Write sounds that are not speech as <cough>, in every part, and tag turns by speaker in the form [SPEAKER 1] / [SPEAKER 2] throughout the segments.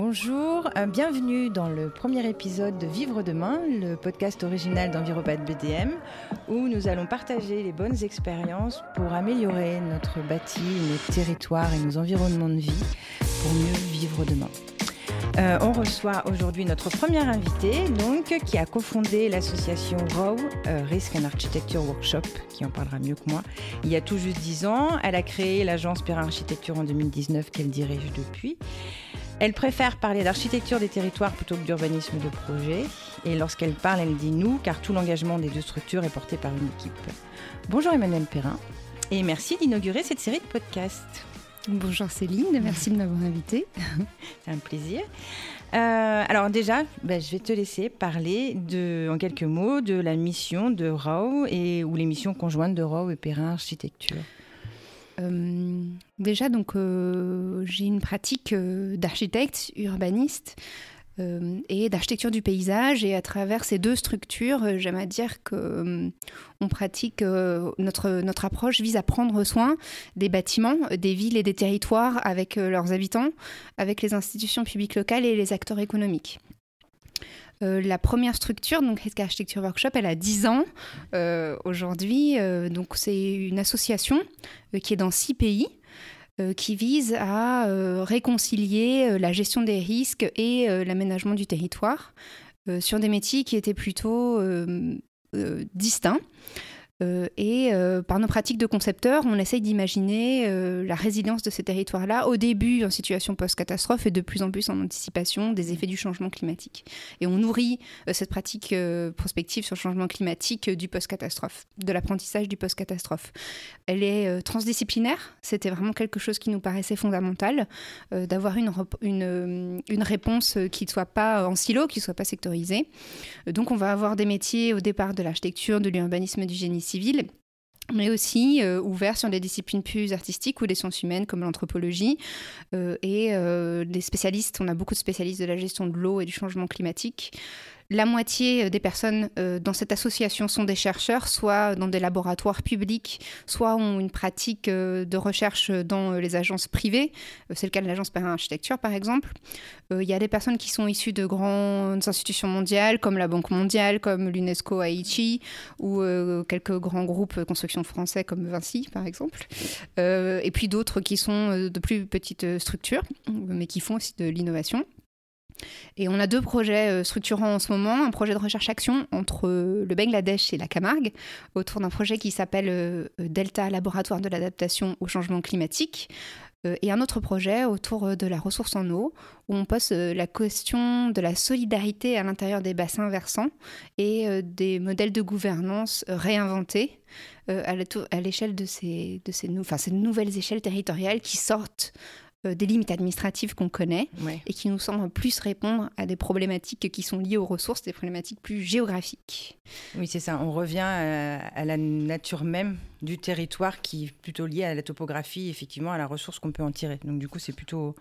[SPEAKER 1] Bonjour, euh, bienvenue dans le premier épisode de Vivre demain, le podcast original d'Enviropat BDM, où nous allons partager les bonnes expériences pour améliorer notre bâti, nos territoires et nos environnements de vie pour mieux vivre demain. Euh, on reçoit aujourd'hui notre première invitée, donc, qui a cofondé l'association ROW, euh, Risk and Architecture Workshop, qui en parlera mieux que moi, il y a tout juste 10 ans. Elle a créé l'agence Perrin Architecture en 2019 qu'elle dirige depuis. Elle préfère parler d'architecture des territoires plutôt que d'urbanisme de projet. Et lorsqu'elle parle, elle dit nous, car tout l'engagement des deux structures est porté par une équipe. Bonjour Emmanuel Perrin, et merci d'inaugurer cette série de podcasts.
[SPEAKER 2] Bonjour Céline, merci de m'avoir invitée. <laughs>
[SPEAKER 1] C'est un plaisir. Euh, alors déjà, ben, je vais te laisser parler de, en quelques mots de la mission de RAW et, ou les missions conjointes de RAW et Perrin Architecture.
[SPEAKER 2] Euh, déjà, donc, euh, j'ai une pratique euh, d'architecte, urbaniste et d'architecture du paysage. Et à travers ces deux structures, j'aime à dire que pratique notre approche vise à prendre soin des bâtiments, des villes et des territoires avec leurs habitants, avec les institutions publiques locales et les acteurs économiques. Euh, la première structure, donc Heska Architecture Workshop, elle a 10 ans euh, aujourd'hui. Euh, donc c'est une association qui est dans 6 pays qui vise à réconcilier la gestion des risques et l'aménagement du territoire sur des métiers qui étaient plutôt distincts. Euh, et euh, par nos pratiques de concepteurs, on essaye d'imaginer euh, la résilience de ces territoires-là, au début en situation post-catastrophe et de plus en plus en anticipation des effets du changement climatique. Et on nourrit cette pratique prospective sur le changement climatique du post-catastrophe, de l'apprentissage du post-catastrophe. Elle est transdisciplinaire, c'était vraiment quelque chose qui nous paraissait fondamental, d'avoir une, une, une, réponse qui ne soit pas en silo, qui ne soit pas sectorisée. donc on va avoir des métiers au départ de l'architecture, de l'urbanisme, du génie civile mais aussi euh, ouvert sur des disciplines plus artistiques ou des sciences humaines comme l'anthropologie. Euh, et euh, des spécialistes, on a beaucoup de spécialistes de la gestion de l'eau et du changement climatique. La moitié euh, des personnes euh, dans cette association sont des chercheurs, soit dans des laboratoires publics, soit ont une pratique euh, de recherche dans les agences privées. C'est le cas de l'agence Perrin Architecture, par exemple. Il y a des personnes qui sont issues de grandes institutions mondiales, comme la Banque mondiale, comme l'UNESCO Haïti, ou quelques grands groupes construction français, comme Vinci, par exemple. et puis d'autres qui sont de plus petites structures, mais qui font aussi de l'innovation. Et on a deux projets euh, structurants en ce moment, un projet de recherche-action entre euh, le Bangladesh et la Camargue, autour d'un projet qui s'appelle euh, Delta Laboratoire de l'adaptation au changement climatique, et un autre projet autour de la ressource en eau, où on pose la question de la solidarité à l'intérieur des bassins versants et des modèles de gouvernance réinventés à l'échelle de, ces, nouvelles échelles territoriales qui sortent des limites administratives qu'on connaît et qui nous semblent plus répondre à des problématiques qui sont liées aux ressources, des problématiques plus géographiques.
[SPEAKER 1] Oui, c'est ça. On revient à, la nature même du territoire qui est plutôt liée à la topographie, effectivement, à la ressource qu'on peut en tirer. Donc du coup, c'est plutôt...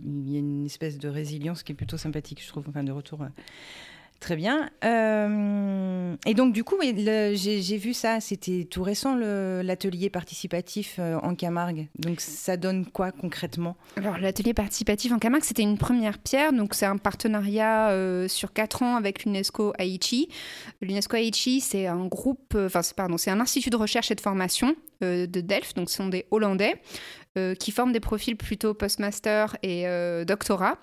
[SPEAKER 1] Il y a une espèce de résilience qui est plutôt sympathique, je trouve, enfin de retour euh, Très bien. Euh, et donc, du coup, j'ai vu ça, c'était tout récent, l'atelier participatif euh, en Camargue. Donc, ça donne quoi concrètement?
[SPEAKER 2] Alors, l'atelier participatif en Camargue, c'était une première pierre. Donc, c'est un partenariat euh, sur quatre ans avec l'UNESCO Haïti. L'UNESCO Haïti, c'est un groupe, enfin, pardon, c'est un institut de recherche et de formation de Delft. Donc, ce sont des Hollandais qui forment des profils plutôt postmaster et doctorat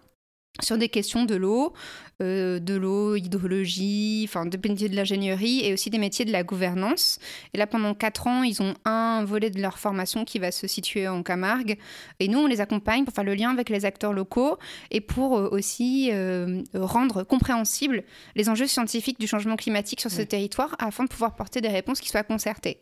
[SPEAKER 2] sur des questions de l'eau, euh, de l'eau, hydrologie, enfin des métiers de l'ingénierie et aussi des métiers de la gouvernance. Et là, pendant quatre ans, ils ont un volet de leur formation qui va se situer en Camargue. Et nous, on les accompagne pour faire le lien avec les acteurs locaux et pour euh, aussi euh, rendre compréhensibles les enjeux scientifiques du changement climatique sur ce territoire afin de pouvoir porter des réponses qui soient concertées.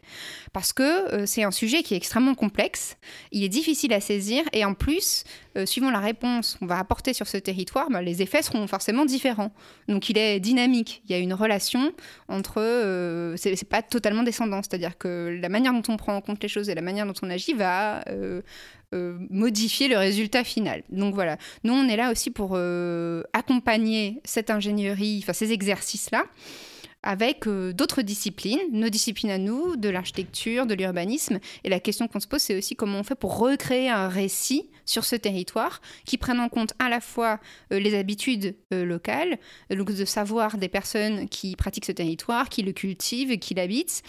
[SPEAKER 2] Parce que c'est un sujet qui est extrêmement complexe, il est difficile à saisir et en plus, suivant la réponse qu'on va apporter sur ce territoire, bah, les effets seront forcément différents. Donc il est dynamique. Il y a une relation entre. Euh, c'est pas totalement descendant, c'est-à-dire que la manière dont on prend en compte les choses et la manière dont on agit va euh, euh, modifier le résultat final. Donc voilà. Nous, on est là aussi pour accompagner cette ingénierie, enfin ces exercices-là. Avec euh, d'autres disciplines, nos disciplines à nous, de l'architecture, de l'urbanisme. Et la question qu'on se pose, c'est aussi comment on fait pour recréer un récit sur ce territoire qui prenne en compte à la fois euh, les habitudes euh, locales, donc de savoir des personnes qui pratiquent ce territoire, qui le cultivent, qui l'habitent,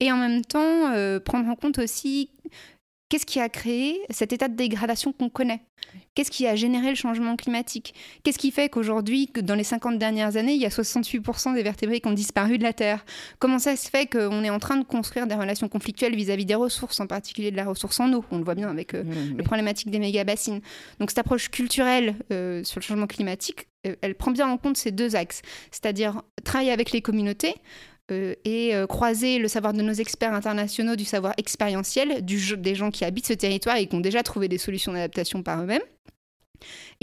[SPEAKER 2] et en même temps prendre en compte aussi Qu'est-ce qui a créé cet état de dégradation qu'on connaît? Qu'est-ce qui a généré le changement climatique? Qu'est-ce qui fait qu'aujourd'hui, dans les 50 dernières années, il y a 68% des vertébrés qui ont disparu de la Terre? Comment ça se fait qu'on est en train de construire des relations conflictuelles vis-à-vis des ressources, en particulier de la ressource en eau? On le voit bien avec euh, la problématique des méga-bassines. Donc cette approche culturelle euh, sur le changement climatique, euh, elle prend bien en compte ces deux axes, c'est-à-dire travailler avec les communautés, et euh, croiser le savoir de nos experts internationaux du savoir expérientiel des gens qui habitent ce territoire et qui ont déjà trouvé des solutions d'adaptation par eux-mêmes.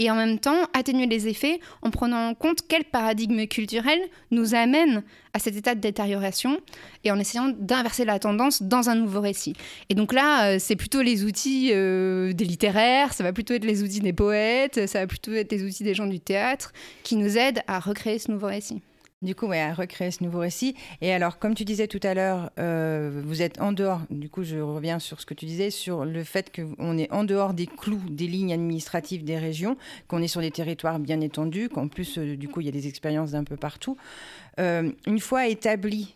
[SPEAKER 2] Et en même temps, atténuer les effets en prenant en compte quel paradigme culturel nous amène à cet état de détérioration et en essayant d'inverser la tendance dans un nouveau récit. Et donc là, euh, c'est plutôt les outils des littéraires, ça va plutôt être les outils des poètes, ça va plutôt être les outils des gens du théâtre qui nous aident à recréer ce nouveau récit.
[SPEAKER 1] Du coup, ouais, à recréer ce nouveau récit. Et alors, comme tu disais tout à l'heure, euh, vous êtes en dehors, du coup, je reviens sur ce que tu disais, sur le fait qu'on est en dehors des clous des lignes administratives des régions, qu'on est sur des territoires bien étendus, qu'en plus, euh, du coup, il y a des expériences d'un peu partout. Euh, une fois établi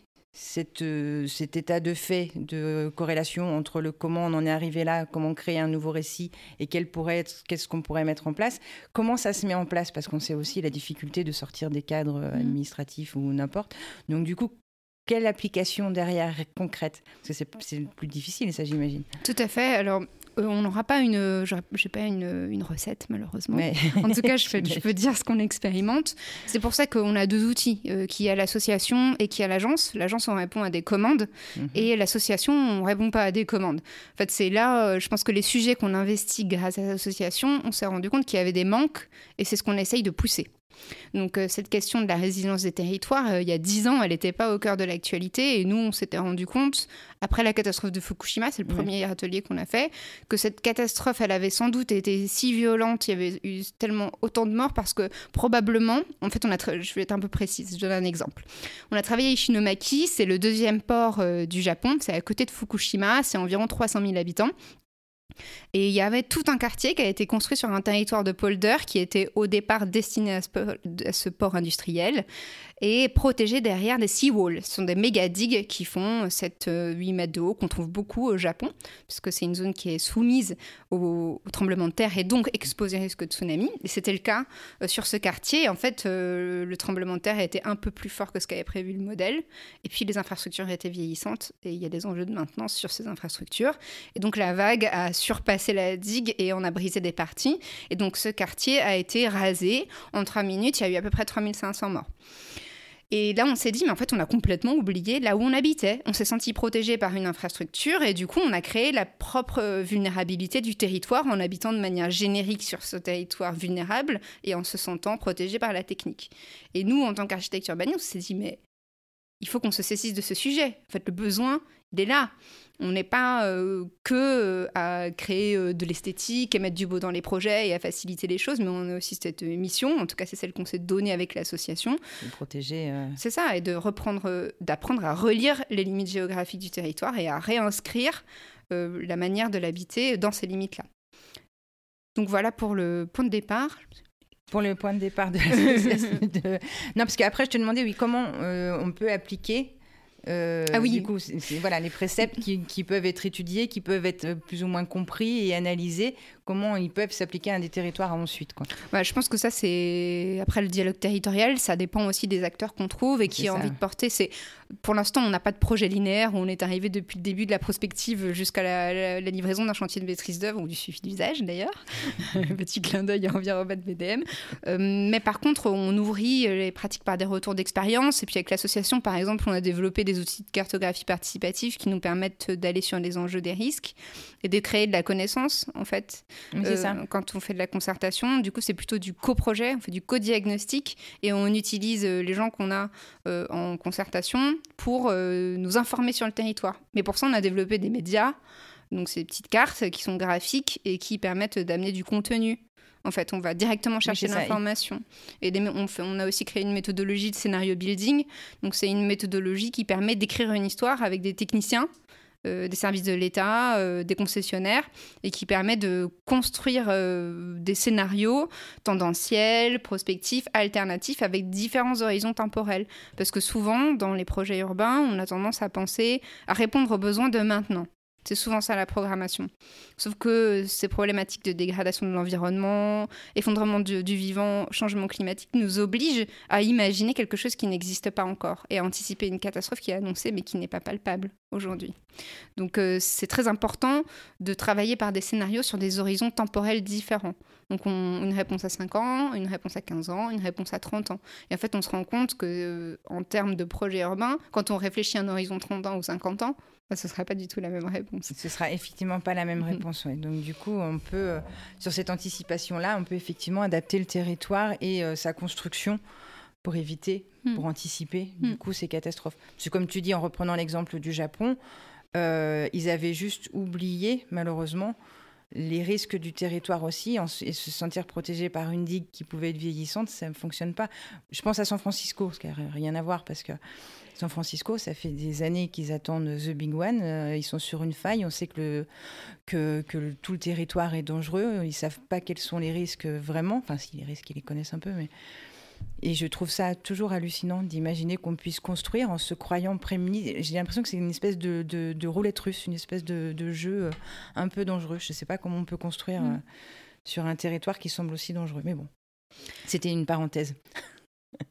[SPEAKER 1] euh, cet état de fait, de corrélation entre le comment on en est arrivé là, comment créer un nouveau récit et qu'est-ce qu'on pourrait mettre en place. Comment ça se met en place? Parce qu'on sait aussi la difficulté de sortir des cadres mmh. administratifs ou n'importe. Donc du coup, quelle application derrière concrète? Parce que c'est le plus difficile, ça j'imagine.
[SPEAKER 2] Tout à fait. Alors euh, on n'aura pas une, j'ai pas une, recette malheureusement. <laughs> en tout cas, <laughs> je, peux dire ce qu'on expérimente. C'est pour ça qu'on a deux outils, euh, qui a l'association et qui a l'agence. L'agence on répond à des commandes mhm. et l'association on répond pas à des commandes. En fait, c'est là, euh, je pense que les sujets qu'on investit grâce à l'association, on s'est rendu compte qu'il y avait des manques et c'est ce qu'on essaye de pousser. Donc euh, cette question de la résilience des territoires, euh, il y a dix ans, elle n'était pas au cœur de l'actualité. Et nous, on s'était rendu compte, après la catastrophe de Fukushima, c'est le premier atelier qu'on a fait, que cette catastrophe, elle avait sans doute été si violente, il y avait eu tellement autant de morts parce que probablement, en fait, on a je vais être un peu précise, je donne un exemple. On a travaillé à Ishinomaki, c'est le deuxième port euh, du Japon, c'est à côté de Fukushima, c'est environ 300 000 habitants. Et il y avait tout un quartier qui a été construit sur un territoire de polder qui était au départ destiné à ce, port industriel et protégé derrière des seawalls. Ce sont des méga digues qui font 7-8 euh, mètres de haut qu'on trouve beaucoup au Japon, puisque c'est une zone qui est soumise au, tremblement de terre et donc exposée au risque de tsunami. Et c'était le cas euh, sur ce quartier. En fait, euh, le tremblement de terre a été un peu plus fort que ce qu'avait prévu le modèle. Et puis les infrastructures étaient vieillissantes et il y a des enjeux de maintenance sur ces infrastructures. Et donc la vague a surpassé la digue et on a brisé des parties. Et donc ce quartier a été rasé. En trois minutes, il y a eu à peu près 3500 morts. Et là, on s'est dit, mais en fait, on a complètement oublié là où on habitait. On s'est senti protégé par une infrastructure et du coup, on a créé la propre vulnérabilité du territoire en habitant de manière générique sur ce territoire vulnérable et en se sentant protégé par la technique. Et nous, en tant qu'architecte urbaniste, on s'est dit, mais il faut qu'on se saisisse de ce sujet. En fait, le besoin, est là. On n'est pas euh, que euh, à créer euh, de l'esthétique et mettre du beau dans les projets et à faciliter les choses, mais on a aussi cette mission, en tout cas c'est celle qu'on s'est donnée avec l'association.
[SPEAKER 1] De protéger.
[SPEAKER 2] C'est ça, et de reprendre, d'apprendre à relire les limites géographiques du territoire et à réinscrire la manière de l'habiter dans ces limites-là. Donc voilà pour le point de départ.
[SPEAKER 1] Pour le point de départ de l'association. De... Non, parce qu'après, je te demandais, oui, comment on peut appliquer
[SPEAKER 2] euh, ah oui.
[SPEAKER 1] Du coup, voilà, les préceptes qui, qui, peuvent être étudiés, qui peuvent être plus ou moins compris et analysés comment ils peuvent s'appliquer à des territoires ensuite. Quoi.
[SPEAKER 2] Bah, je pense que ça, c'est après le dialogue territorial, ça dépend aussi des acteurs qu'on trouve et qui ont envie de porter. C'est pour l'instant, on n'a pas de projet linéaire où on est arrivé depuis le début de la prospective jusqu'à la, livraison d'un chantier de maîtrise d'œuvre ou du suivi d'usage d'ailleurs. <laughs> Petit clin d'œil à Environnement BDM. Euh, mais par contre, on ouvrit les pratiques par des retours d'expérience et puis avec l'association, par exemple, on a développé des outils de cartographie participative qui nous permettent d'aller sur les enjeux des risques et de créer de la connaissance en fait. Euh, quand on fait de la concertation, du coup, c'est plutôt du coprojet, on fait du co-diagnostic et on utilise euh, les gens qu'on a euh, en concertation pour nous informer sur le territoire. Mais pour ça, on a développé des médias, donc ces petites cartes qui sont graphiques et qui permettent d'amener du contenu En fait, on va directement chercher l'information. Et on, on, a aussi créé une méthodologie de scénario building. Donc, c'est une méthodologie qui permet d'écrire une histoire avec des techniciens des services de l'État, euh, des concessionnaires, et qui permet de construire euh, des scénarios tendanciels, prospectifs, alternatifs, avec différents horizons temporels. Parce que souvent, dans les projets urbains, on a tendance à penser à répondre aux besoins de maintenant. C'est souvent ça la programmation. Sauf que ces problématiques de dégradation de l'environnement, effondrement du, vivant, changement climatique nous obligent à imaginer quelque chose qui n'existe pas encore et à anticiper une catastrophe qui est annoncée mais qui n'est pas palpable aujourd'hui. Donc euh, c'est très important de travailler par des scénarios sur des horizons temporels différents. Donc une réponse à 5 ans, une réponse à 15 ans, une réponse à 30 ans. Et en fait, on se rend compte que euh, en termes de projet urbain, quand on réfléchit à un horizon 30 ans ou 50 ans, ce ne sera pas du tout la même réponse.
[SPEAKER 1] Ce sera effectivement pas la même mhm. réponse. Donc du coup, on peut, euh, sur cette anticipation-là, on peut effectivement adapter le territoire et euh, sa construction pour éviter, mhm. pour anticiper du mhm. coup ces catastrophes. Parce que comme tu dis, en reprenant l'exemple du Japon, euh, ils avaient juste oublié, malheureusement, les risques du territoire aussi, et se sentir protégé par une digue qui pouvait être vieillissante, ça ne fonctionne pas. Je pense à San Francisco, ce qui n'a rien à voir, parce que San Francisco, ça fait des années qu'ils attendent The Big One. Euh, ils sont sur une faille. On sait que, que, tout le territoire est dangereux. Ils savent pas quels sont les risques vraiment. Enfin, si les risques, ils les connaissent un peu, mais. Et je trouve ça toujours hallucinant d'imaginer qu'on puisse construire en se croyant prémuni. J'ai l'impression que c'est une espèce de, de, roulette russe, une espèce de, jeu euh, un peu dangereux. Je ne sais pas comment on peut construire mm. euh, sur un territoire qui semble aussi dangereux. Mais bon, c'était une parenthèse. <laughs>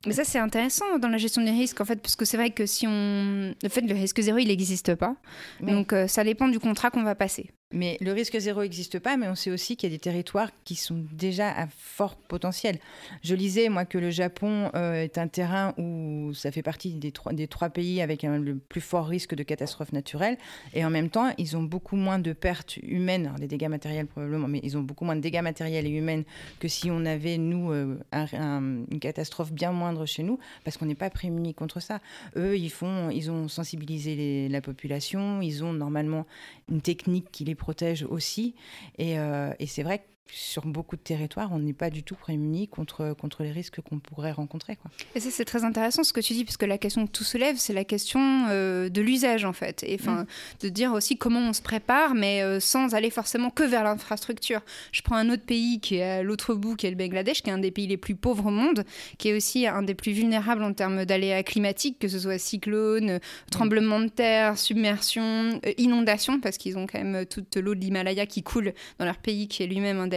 [SPEAKER 2] Mais ça, c'est intéressant dans la gestion des risques, en fait, parce que c'est vrai que si on. Le fait, le risque zéro, il n'existe pas. Donc, euh, ça dépend du contrat qu'on va passer.
[SPEAKER 1] Mais le risque zéro n'existe pas, mais on sait aussi qu'il y a des territoires qui sont déjà à fort potentiel. Je lisais, moi, que le Japon euh, est un terrain où ça fait partie des trois, pays avec le plus fort risque de catastrophe naturelle. Et en même temps, ils ont beaucoup moins de pertes humaines, des dégâts matériels probablement, mais ils ont beaucoup moins de dégâts matériels et humains que si on avait, nous, euh, une catastrophe bien moindre chez nous, parce qu'on n'est pas prémunis contre ça. Eux, ils, font, ils ont sensibilisé la population, ils ont normalement une technique qui les protège aussi. Et, euh, et c'est vrai que sur beaucoup de territoires, on n'est pas du tout prémunis contre, contre les risques qu'on pourrait rencontrer. Quoi.
[SPEAKER 2] Et ça, c'est très intéressant ce que tu dis, puisque la question que tout se lève, c'est la question euh, de l'usage, en fait. Et enfin, mm. de dire aussi comment on se prépare, mais euh, sans aller forcément que vers l'infrastructure. Je prends un autre pays qui est à l'autre bout, qui est le Bangladesh, qui est un des pays les plus pauvres au monde, qui est aussi un des plus vulnérables en termes d'aléas climatiques, que ce soit cyclone, mm. tremblement de terre, submersion, euh, inondation, parce qu'ils ont quand même toute l'eau de l'Himalaya qui coule dans leur pays, qui est lui-même un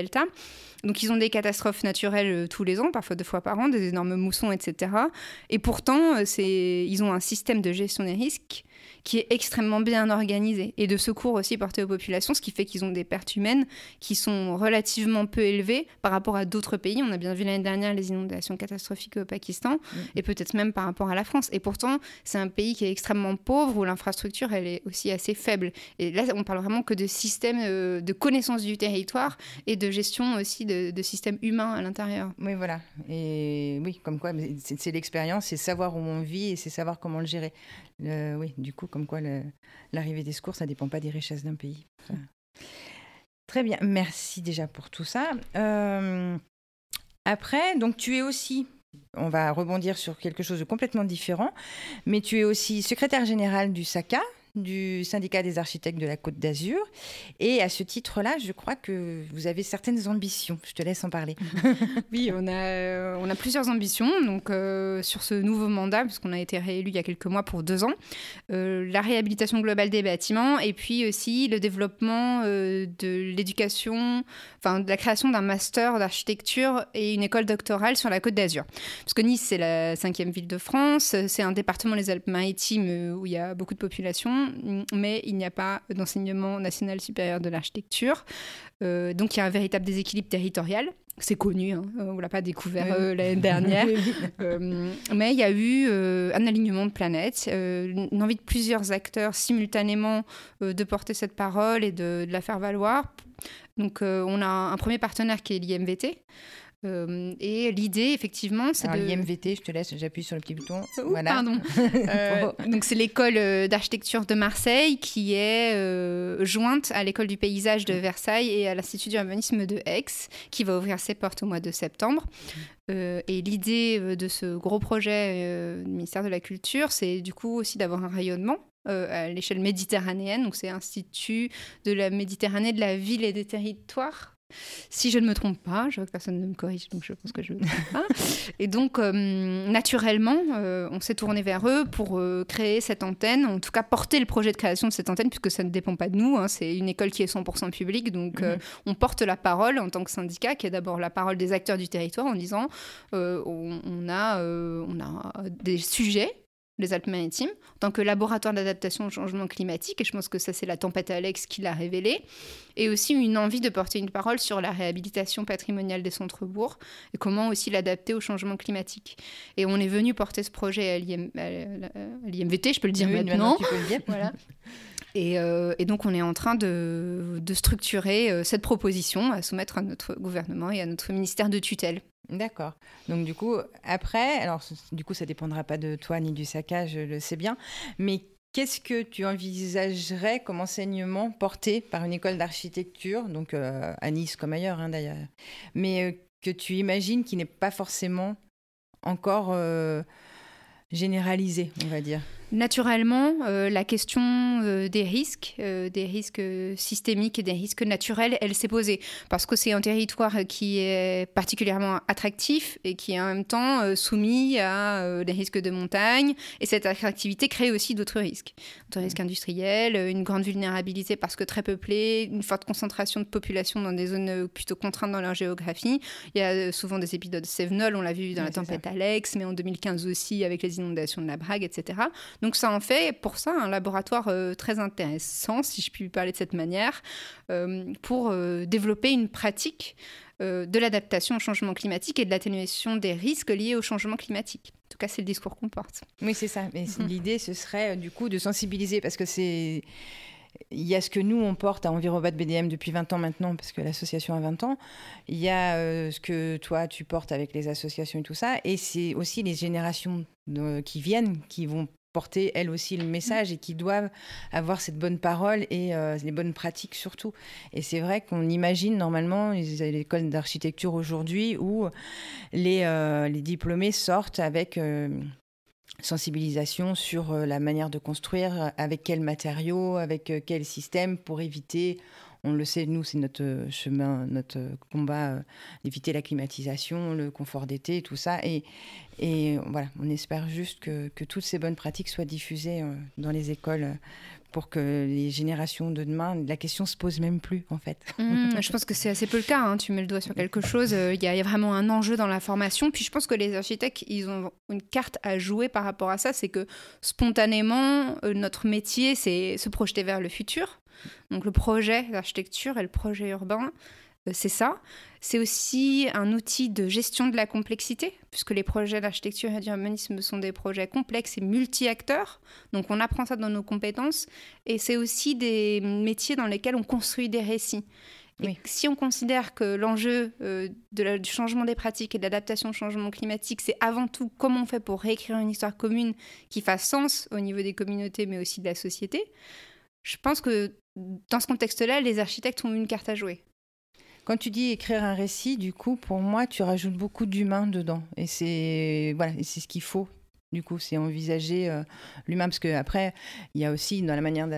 [SPEAKER 2] Donc ils ont des catastrophes naturelles euh, tous les ans, parfois deux fois par an, des énormes moussons, etc. Et pourtant, euh, ils ont un système de gestion des risques qui est extrêmement bien organisé et de secours aussi porté aux populations, ce qui fait qu'ils ont des pertes humaines qui sont relativement peu élevées par rapport à d'autres pays. On a bien vu l'année dernière les inondations catastrophiques au Pakistan mm. et peut-être même par rapport à la France. Et pourtant, c'est un pays qui est extrêmement pauvre où l'infrastructure elle est aussi assez faible. Et là, on parle vraiment que de système euh, de connaissance du territoire et de gestion aussi de, de systèmes humains à l'intérieur.
[SPEAKER 1] Oui, voilà. Et oui, comme quoi, c'est l'expérience, c'est savoir où on vit et c'est savoir comment le gérer. Oui, du coup, comme quoi l'arrivée des secours, ça ne dépend pas des richesses d'un pays. Très bien, merci déjà pour tout ça. Euh, après, donc tu es aussi, on va rebondir sur quelque chose de complètement différent, mais tu es aussi secrétaire général du SACA, du syndicat des architectes de la Côte d'Azur. Et à ce titre-là, je crois que vous avez certaines ambitions. Je te laisse en parler. <laughs>
[SPEAKER 2] oui, on a, euh, on a plusieurs ambitions. Donc, euh, sur ce nouveau mandat, puisqu'on a été réélu il y a quelques mois pour deux ans, euh, la réhabilitation globale des bâtiments et puis aussi le développement de l'éducation, enfin, de la création d'un master d'architecture et une école doctorale sur la Côte d'Azur. Parce que Nice, c'est la cinquième ville de France, c'est un département, les Alpes-Maritimes, où il y a beaucoup de population mais il n'y a pas d'enseignement national supérieur de l'architecture. Euh, donc il y a un véritable déséquilibre territorial. C'est connu, hein, on ne l'a pas découvert euh, l'année dernière. <laughs> Euh, mais il y a eu un alignement de planètes, une envie de plusieurs acteurs simultanément de porter cette parole et de, de la faire valoir. Donc on a un premier partenaire qui est l'IMVT. Euh, et l'idée, effectivement, c'est de...
[SPEAKER 1] l'IMVT, je te laisse, j'appuie sur le petit bouton.
[SPEAKER 2] voilà. Pardon. <laughs> Euh, donc c'est l'école euh, d'architecture de Marseille qui est jointe à l'école du paysage de Versailles et à l'Institut d'urbanisme de Aix, qui va ouvrir ses portes au mois de septembre. et l'idée de ce gros projet du ministère de la Culture, c'est du coup aussi d'avoir un rayonnement à l'échelle méditerranéenne. Donc, c'est Institut de la Méditerranée, de la ville et des territoires. Si je ne me trompe pas, je vois que personne ne me corrige, donc je pense que je ne me trompe pas. Et donc, euh, naturellement, euh, on s'est tourné vers eux pour euh, créer cette antenne, en tout cas porter le projet de création de cette antenne, puisque ça ne dépend pas de nous. Hein. c'est une école qui est 100% publique, donc mhm. on porte la parole en tant que syndicat, qui est d'abord la parole des acteurs du territoire, en disant on, a, on a des sujets les Alpes-Maritimes, en tant que laboratoire d'adaptation au changement climatique, et je pense que ça c'est la tempête Alex qui l'a révélé, et aussi une envie de porter une parole sur la réhabilitation patrimoniale des centres-bourgs, et comment aussi l'adapter au changement climatique. Et on est venu porter ce projet à l'IMVT, je peux le dire maintenant. <laughs> voilà. Euh, et, donc, on est en train de, structurer euh, cette proposition à soumettre à notre gouvernement et à notre ministère de tutelle.
[SPEAKER 1] D'accord. Donc du coup, après, alors du coup, ça dépendra pas de toi ni du saccage, je le sais bien, mais qu'est-ce que tu envisagerais comme enseignement porté par une école d'architecture, donc euh, à Nice comme ailleurs hein, d'ailleurs, mais que tu imagines qui n'est pas forcément encore généralisé, on va dire?
[SPEAKER 2] Naturellement, euh, la question euh, des risques, euh, des risques systémiques et des risques naturels, elle s'est posée. Parce que c'est un territoire qui est particulièrement attractif et qui est en même temps soumis à des risques de montagne. Et cette attractivité crée aussi d'autres risques. D'autres risques industriels, une grande vulnérabilité parce que très peuplé, une forte concentration de population dans des zones plutôt contraintes dans leur géographie. Il y a souvent des épisodes Sévenol, on l'a vu dans la tempête Alex, mais en 2015 aussi avec les inondations de la Brague, etc. Donc ça en fait pour ça un laboratoire euh, très intéressant, si je puis parler de cette manière, euh, pour euh, développer une pratique de l'adaptation au changement climatique et de l'atténuation des risques liés au changement climatique. En tout cas, c'est le discours qu'on porte.
[SPEAKER 1] Oui, c'est ça. Mais l'idée, ce serait du coup de sensibiliser, parce que c'est il y a ce que nous, on porte à Envirobat BDM depuis 20 ans maintenant, parce que l'association a 20 ans. Il y a ce que toi, tu portes avec les associations et tout ça. Et c'est aussi les générations qui viennent qui vont porter elles aussi le message et qui doivent avoir cette bonne parole et euh, les bonnes pratiques surtout. Et c'est vrai qu'on imagine normalement l'école d'architecture aujourd'hui où les, euh, les, diplômés sortent avec euh, sensibilisation sur la manière de construire, avec quels matériaux, avec quel système pour éviter on le sait, nous, c'est notre chemin, notre combat d'éviter la climatisation, le confort d'été, tout ça. Et, et voilà, on espère juste que, toutes ces bonnes pratiques soient diffusées euh, dans les écoles euh, pour que les générations de demain, la question se pose même plus en fait.
[SPEAKER 2] Mmh, je pense que c'est assez peu le cas. Hein. Tu mets le doigt sur quelque chose. Euh, il y, a vraiment un enjeu dans la formation. Puis je pense que les architectes, ils ont une carte à jouer par rapport à ça. C'est que spontanément, notre métier, c'est se projeter vers le futur. Donc le projet d'architecture et le projet urbain, euh, c'est ça. C'est aussi un outil de gestion de la complexité, puisque les projets d'architecture et d'urbanisme sont des projets complexes et multi-acteurs. Donc on apprend ça dans nos compétences. Et c'est aussi des métiers dans lesquels on construit des récits. Et si on considère que l'enjeu euh, du changement des pratiques et de l'adaptation au changement climatique, c'est avant tout comment on fait pour réécrire une histoire commune qui fasse sens au niveau des communautés, mais aussi de la société, je pense que dans ce contexte-là, les architectes ont une carte à jouer.
[SPEAKER 1] Quand tu dis écrire un récit, du coup, pour moi, tu rajoutes beaucoup d'humain dedans. Et c'est voilà, c'est ce qu'il faut. Du coup, c'est envisager euh, l'humain, parce qu'après, il y a aussi dans la manière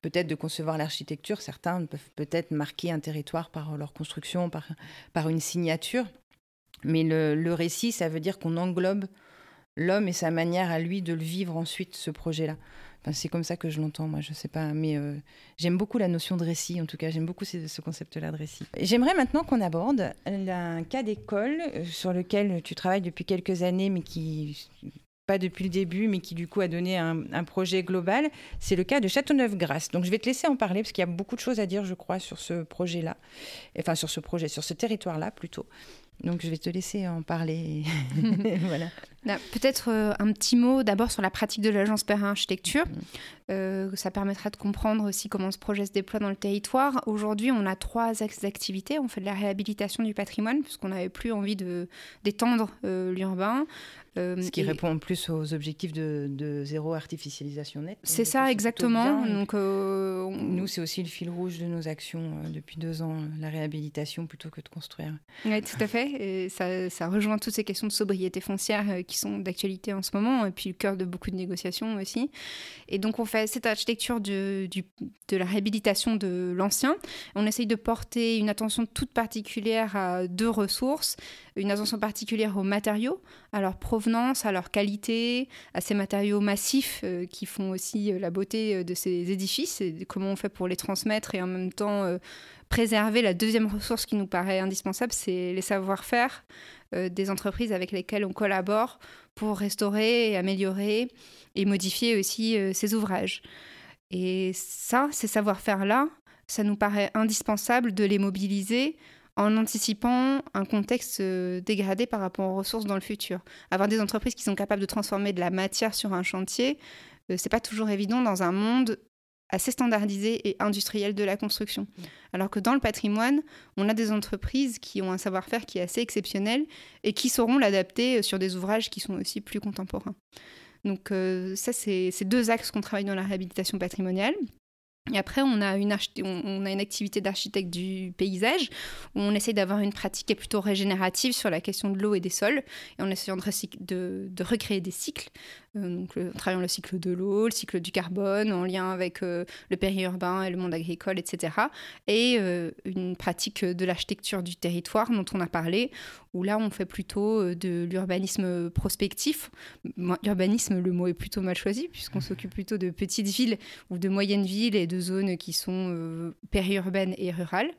[SPEAKER 1] peut-être de concevoir l'architecture, certains peuvent peut-être marquer un territoire par leur construction, par, par une signature. Mais le, le récit, ça veut dire qu'on englobe l'homme et sa manière à lui de le vivre ensuite, ce projet-là c'est comme ça que je l'entends, moi, je sais pas. Mais euh, j'aime beaucoup la notion de récit, en tout cas, j'aime beaucoup ce, concept-là de récit. J'aimerais maintenant qu'on aborde un cas d'école euh, sur lequel tu travailles depuis quelques années, mais qui pas depuis le début, mais qui du coup a donné un, projet global. C'est le cas de Châteauneuf-Grasse. Donc je vais te laisser en parler parce qu'il y a beaucoup de choses à dire, je crois, sur ce projet-là, enfin sur ce projet, sur ce territoire-là plutôt. Donc je vais te laisser en parler. <laughs> voilà.
[SPEAKER 2] Peut-être euh, un petit mot d'abord sur la pratique de l'agence Perrin Architecture. Mm. Euh, ça permettra de comprendre aussi comment ce projet se déploie dans le territoire. Aujourd'hui, on a trois axes d'activité. On fait de la réhabilitation du patrimoine, puisqu'on n'avait plus envie d'étendre euh, l'urbain.
[SPEAKER 1] Euh, Ce qui répond en plus aux objectifs de, zéro artificialisation nette.
[SPEAKER 2] C'est ça, exactement. Donc,
[SPEAKER 1] euh, Nous, c'est aussi le fil rouge de nos actions euh, depuis deux ans, la réhabilitation plutôt que de construire.
[SPEAKER 2] Oui, tout à fait. Et ça, ça, rejoint toutes ces questions de sobriété foncière qui sont d'actualité en ce moment, et puis le cœur de beaucoup de négociations aussi. Et donc, on fait cette architecture de, du, de la réhabilitation de l'ancien. On essaye de porter une attention toute particulière à deux ressources une attention particulière aux matériaux, à leur provenance, à leur qualité, à ces matériaux massifs euh, qui font aussi euh, la beauté euh, de ces édifices, et comment on fait pour les transmettre et en même temps préserver la deuxième ressource qui nous paraît indispensable, c'est les savoir-faire des entreprises avec lesquelles on collabore pour restaurer et améliorer et modifier aussi ces ouvrages. Et ça, ces savoir-faire-là, ça nous paraît indispensable de les mobiliser en anticipant un contexte euh, dégradé par rapport aux ressources dans le futur. Avoir des entreprises qui sont capables de transformer de la matière sur un chantier, euh, c'est pas toujours évident dans un monde assez standardisé et industriel de la construction. Mm. Alors que dans le patrimoine, on a des entreprises qui ont un savoir-faire qui est assez exceptionnel et qui sauront l'adapter euh, sur des ouvrages qui sont aussi plus contemporains. Donc ça, c'est deux axes qu'on travaille dans la réhabilitation patrimoniale. Et après, on a une, on activité d'architecte du paysage où on essaie d'avoir une pratique qui est plutôt régénérative sur la question de l'eau et des sols, et en essayant de, de, recréer des cycles. Euh, donc, en travaillant le cycle de l'eau, le cycle du carbone, en lien avec euh, le périurbain et le monde agricole, etc. Et euh, une pratique de l'architecture du territoire dont on a parlé, où là, on fait plutôt de l'urbanisme prospectif. Urbanisme, le mot est plutôt mal choisi, puisqu'on s'occupe plutôt de petites villes ou de moyennes villes et de zones qui sont périurbaines et rurales,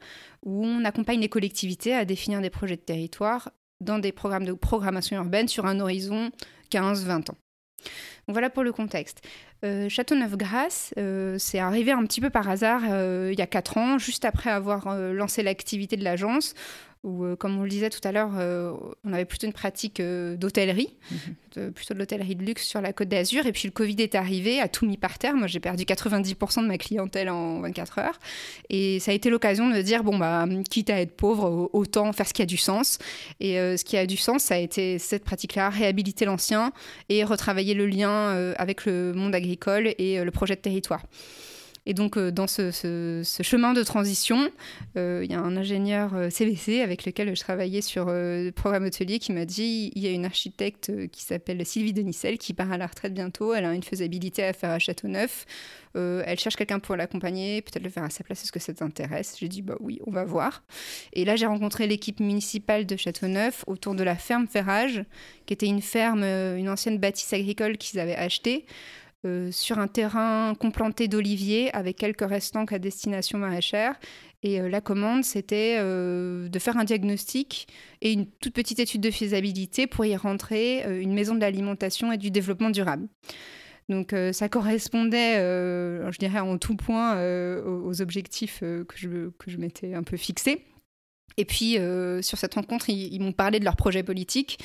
[SPEAKER 2] où on accompagne les collectivités à définir des projets de territoire dans des programmes de programmation urbaine sur un horizon 15-20 ans. Voilà pour le contexte. Euh, Châteauneuf-Grasse, euh, c'est arrivé un petit peu par hasard euh, il y a 4 ans, juste après avoir lancé l'activité de l'agence où, euh, comme on le disait tout à l'heure, euh, on avait plutôt une pratique euh, d'hôtellerie, mhm. plutôt de l'hôtellerie de luxe sur la côte d'Azur. Et puis le Covid est arrivé, a tout mis par terre. Moi, j'ai perdu 90% de ma clientèle en 24 heures. Et ça a été l'occasion de me dire, bon, bah, quitte à être pauvre, autant faire ce qui a du sens. Et ce qui a du sens, ça a été cette pratique-là, réhabiliter l'ancien et retravailler le lien avec le monde agricole et le projet de territoire. Et donc, euh, dans ce, chemin de transition, euh, il y a un ingénieur CVC euh, avec lequel je travaillais sur le programme hôtelier qui m'a dit il y a une architecte qui s'appelle Sylvie Denicel qui part à la retraite bientôt. Elle a une faisabilité à faire à Châteauneuf. elle cherche quelqu'un pour l'accompagner, peut-être le faire à sa place. Est-ce que ça t'intéresse? J'ai dit bah oui, on va voir. Et là, j'ai rencontré l'équipe municipale de Châteauneuf autour de la ferme Ferrage, qui était une ferme, une ancienne bâtisse agricole qu'ils avaient achetée. Euh, sur un terrain complanté d'oliviers avec quelques restants qu'à destination maraîchère. Et euh, la commande, c'était euh, de faire un diagnostic et une toute petite étude de faisabilité pour y rentrer une maison de l'alimentation et du développement durable. Donc ça correspondait, je dirais, en tout point aux, objectifs que je, que je m'étais un peu fixés. Et puis, euh, sur cette rencontre, ils, m'ont parlé de leur projet politique,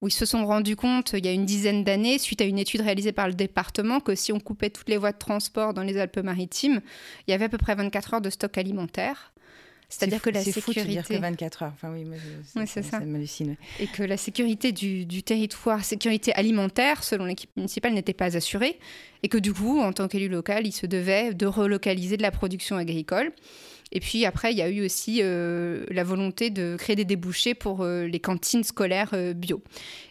[SPEAKER 2] où ils se sont rendus compte, il y a une dizaine d'années, suite à une étude réalisée par le département, que si on coupait toutes les voies de transport dans les Alpes-Maritimes, il y avait à peu près 24 heures de stock alimentaire.
[SPEAKER 1] C'est-à-dire que la sécurité. Fou de dire que 24 heures. Enfin oui, moi,
[SPEAKER 2] c'est ça. m'hallucine. Et que la sécurité du, du, territoire, sécurité alimentaire, selon l'équipe municipale, n'était pas assurée, et que du coup, en tant qu'élu local, il se devait de relocaliser de la production agricole. Et puis après, il y a eu aussi euh, la volonté de créer des débouchés pour euh, les cantines scolaires euh, bio.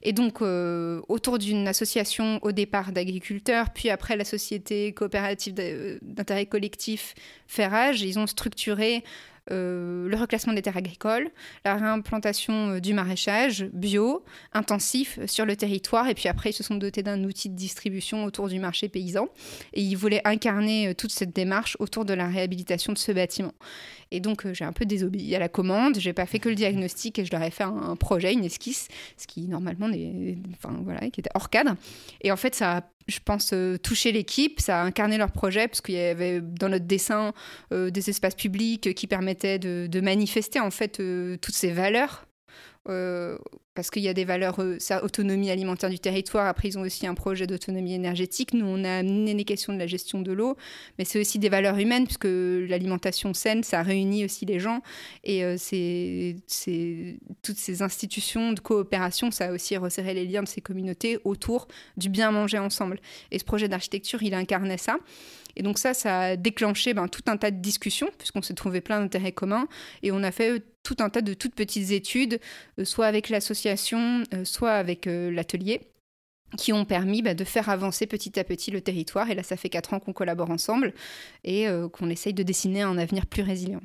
[SPEAKER 2] Et donc, autour d'une association au départ d'agriculteurs, puis après la société coopérative d'intérêt collectif Ferrage, ils ont structuré euh, le reclassement des terres agricoles, la réimplantation euh, du maraîchage bio, intensif euh, sur le territoire. Et puis après, ils se sont dotés d'un outil de distribution autour du marché paysan. Et ils voulaient incarner toute cette démarche autour de la réhabilitation de ce bâtiment. Et donc, j'ai un peu désobéi à la commande. J'ai pas fait que le diagnostic et je leur ai fait un, projet, une esquisse, ce qui normalement enfin, voilà, qui était hors cadre. Et en fait, ça a je pense, euh, toucher l'équipe. Ça a incarné leur projet, parce qu'il y avait dans notre dessin euh, des espaces publics qui permettaient de, manifester en fait euh, toutes ces valeurs euh, parce qu'il y a des valeurs, euh, ça, autonomie alimentaire du territoire. Après, ils ont aussi un projet d'autonomie énergétique. Nous, on a amené les questions de la gestion de l'eau, mais c'est aussi des valeurs humaines, puisque l'alimentation saine, ça réunit aussi les gens. Et c'est, toutes ces institutions de coopération, ça a aussi resserré les liens de ces communautés autour du bien manger ensemble. Et ce projet d'architecture, il incarnait ça. Et donc ça, ça a déclenché ben, tout un tas de discussions, puisqu'on s'est trouvé plein d'intérêts communs, et on a fait euh, tout un tas de toutes petites études, euh, soit avec l'association, euh, soit avec l'atelier qui ont permis ben, de faire avancer petit à petit le territoire. Et là, ça fait quatre ans qu'on collabore ensemble et qu'on essaye de dessiner un avenir plus résilient.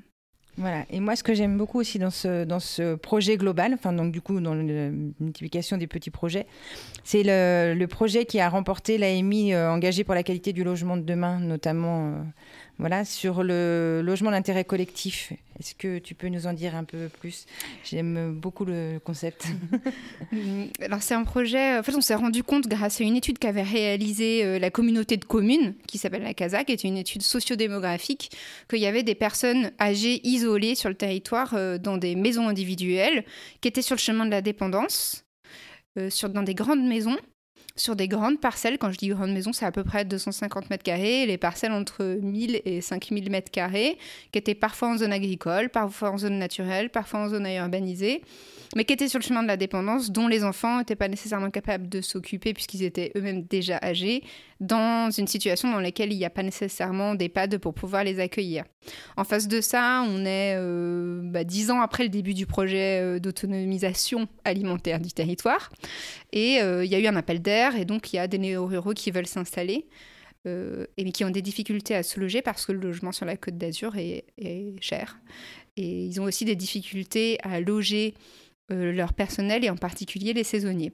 [SPEAKER 1] Voilà. Et moi, ce que j'aime beaucoup aussi dans ce, dans ce projet global, enfin, donc du coup, dans la multiplication des petits projets, c'est le, projet qui a remporté l'AMI euh, engagé pour la qualité du logement de demain, notamment euh, voilà, sur le logement d'intérêt collectif. Est-ce que tu peux nous en dire un peu plus? J'aime beaucoup le concept. <laughs>
[SPEAKER 2] Alors c'est un projet, en fait on s'est rendu compte grâce à une étude qu'avait réalisée euh, la communauté de communes, qui s'appelle la CASA, qui est une étude sociodémographique, qu'il y avait des personnes âgées isolées sur le territoire euh, dans des maisons individuelles, qui étaient sur le chemin de la dépendance, euh, dans des grandes maisons sur des grandes parcelles. Quand je dis grande maison, c'est à peu près 250 mètres carrés. Les parcelles entre 1000 et 5000 mètres carrés, qui étaient parfois en zone agricole, parfois en zone naturelle, parfois en zone urbanisée mais qui étaient sur le chemin de la dépendance, dont les enfants n'étaient pas nécessairement capables de s'occuper puisqu'ils étaient eux-mêmes déjà âgés, dans une situation dans laquelle il n'y a pas nécessairement d'EHPAD pour pouvoir les accueillir. En face de ça, on est euh, bah, dix ans après le début du projet euh, d'autonomisation alimentaire du territoire, et euh, il y a eu un appel d'air, et donc il y a des néo-ruraux qui veulent s'installer. et qui ont des difficultés à se loger parce que le logement sur la côte d'Azur est cher. Et ils ont aussi des difficultés à loger euh, leur personnel et en particulier les saisonniers.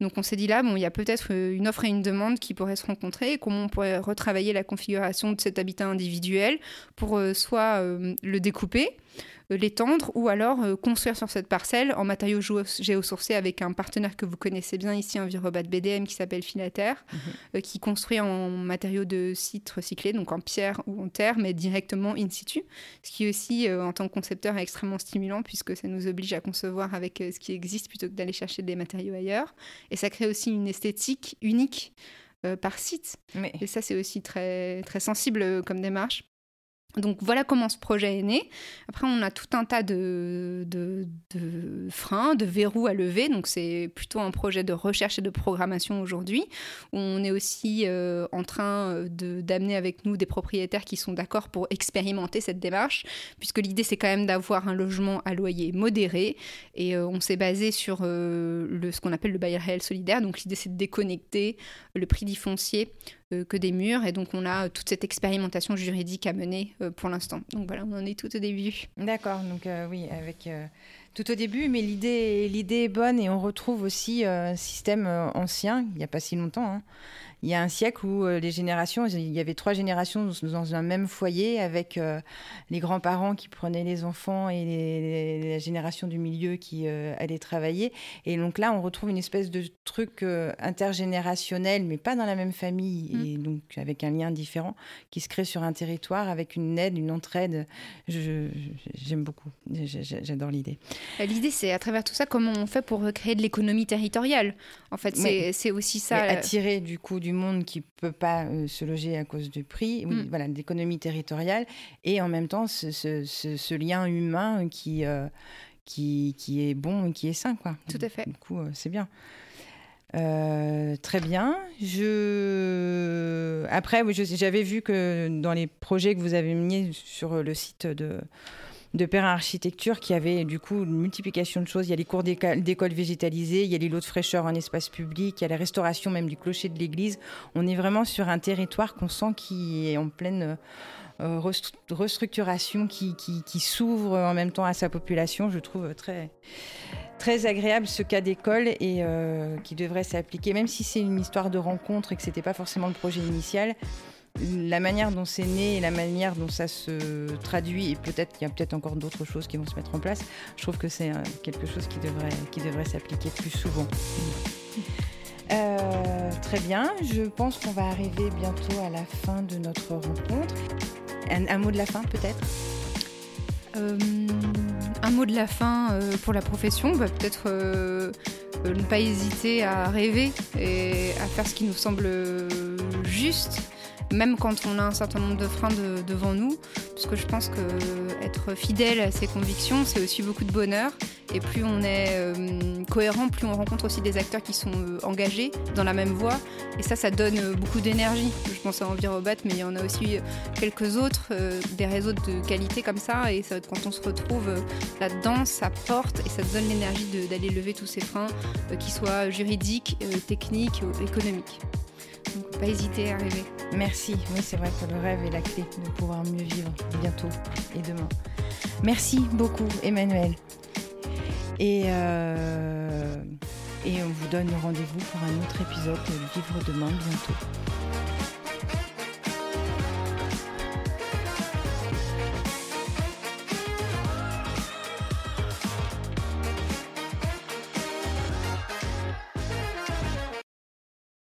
[SPEAKER 2] Donc on s'est dit là, bon, il y a peut-être euh, une offre et une demande qui pourraient se rencontrer et comment on pourrait retravailler la configuration de cet habitat individuel pour euh, soit le découper, l'étendre ou alors euh, construire sur cette parcelle en matériaux géosourcés avec un partenaire que vous connaissez bien ici, Envirobat BDM, qui s'appelle Filater, mhm. euh, qui construit en matériaux de site recyclés, donc en pierre ou en terre, mais directement in situ. Ce qui aussi, en tant que concepteur, est extrêmement stimulant puisque ça nous oblige à concevoir avec ce qui existe plutôt que d'aller chercher des matériaux ailleurs. Et ça crée aussi une esthétique unique par site. Et ça, c'est aussi très, très sensible comme démarche. Donc voilà comment ce projet est né. Après, on a tout un tas de, freins, de verrous à lever. Donc c'est plutôt un projet de recherche et de programmation aujourd'hui. On est aussi euh, en train euh, d'amener avec nous des propriétaires qui sont d'accord pour expérimenter cette démarche, puisque l'idée c'est quand même d'avoir un logement à loyer modéré. Et euh, on s'est basé sur ce qu'on appelle le bail réel solidaire. Donc l'idée c'est de déconnecter le prix du foncier que des murs. Et donc, on a toute cette expérimentation juridique à mener euh, pour l'instant. Donc voilà, on en est tout au début.
[SPEAKER 1] D'accord, donc euh, oui, avec euh, tout au début, mais l'idée, l'idée est bonne et on retrouve aussi un système ancien, il n'y a pas si longtemps. Hein il y a un siècle où euh, les générations, il y avait trois générations dans un même foyer avec euh, les grands-parents qui prenaient les enfants et les, la génération du milieu qui euh, allait travailler. Et donc là, on retrouve une espèce de truc intergénérationnel, mais pas dans la même famille, mmh. et donc avec un lien différent qui se crée sur un territoire avec une aide, une entraide. J'aime beaucoup, j'adore l'idée.
[SPEAKER 2] L'idée, c'est à travers tout ça, comment on fait pour recréer de l'économie territoriale? En fait, c'est aussi ça.
[SPEAKER 1] attirer du coup du du monde qui peut pas euh, se loger à cause du prix, mm. voilà, d'économie territoriale, et en même temps ce, lien humain qui, euh, qui, qui, est bon et qui est sain. Quoi.
[SPEAKER 2] Tout à fait.
[SPEAKER 1] Du coup, euh, c'est bien. très bien. Je... Après, j'avais vu que dans les projets que vous avez mis sur le site de, de Perrin Architecture qui avait du coup une multiplication de choses. Il y a les cours d'école végétalisées, il y a les lots de fraîcheur en espace public, il y a la restauration même du clocher de l'église. On est vraiment sur un territoire qu'on sent qui est en pleine euh, restructuration, qui, qui, s'ouvre en même temps à sa population. Je trouve très, très agréable ce cas d'école et euh, qui devrait s'appliquer, même si c'est une histoire de rencontre et que ce n'était pas forcément le projet initial la manière dont c'est né et la manière dont ça se traduit, et peut-être qu'il y a peut-être encore d'autres choses qui vont se mettre en place, je trouve que c'est euh, quelque chose qui devrait, s'appliquer plus souvent. Euh, très bien, je pense qu'on va arriver bientôt à la fin de notre rencontre. Un, mot de la fin peut-être?
[SPEAKER 2] Euh, un mot de la fin pour la profession, bah, peut-être ne pas hésiter à rêver et à faire ce qui nous semble juste même quand on a un certain nombre de freins devant nous, parce que je pense que être fidèle à ses convictions, c'est aussi beaucoup de bonheur. Et plus on est euh, cohérent, plus on rencontre aussi des acteurs qui sont euh, engagés dans la même voie. Et ça, ça donne euh, beaucoup d'énergie. Je pense à Envirobat, mais il y en a aussi quelques autres, des réseaux de qualité comme ça. Et quand on se retrouve là-dedans, ça porte et ça donne l'énergie d'aller lever tous ces freins, qu'ils soient juridiques, techniques ou économiques. Pas hésiter à rêver.
[SPEAKER 1] Merci. Oui, c'est vrai que le rêve est la clé de pouvoir mieux vivre bientôt et demain. Merci beaucoup, Emmanuel. Et, euh, et on vous donne rendez-vous pour un autre épisode de Vivre demain bientôt.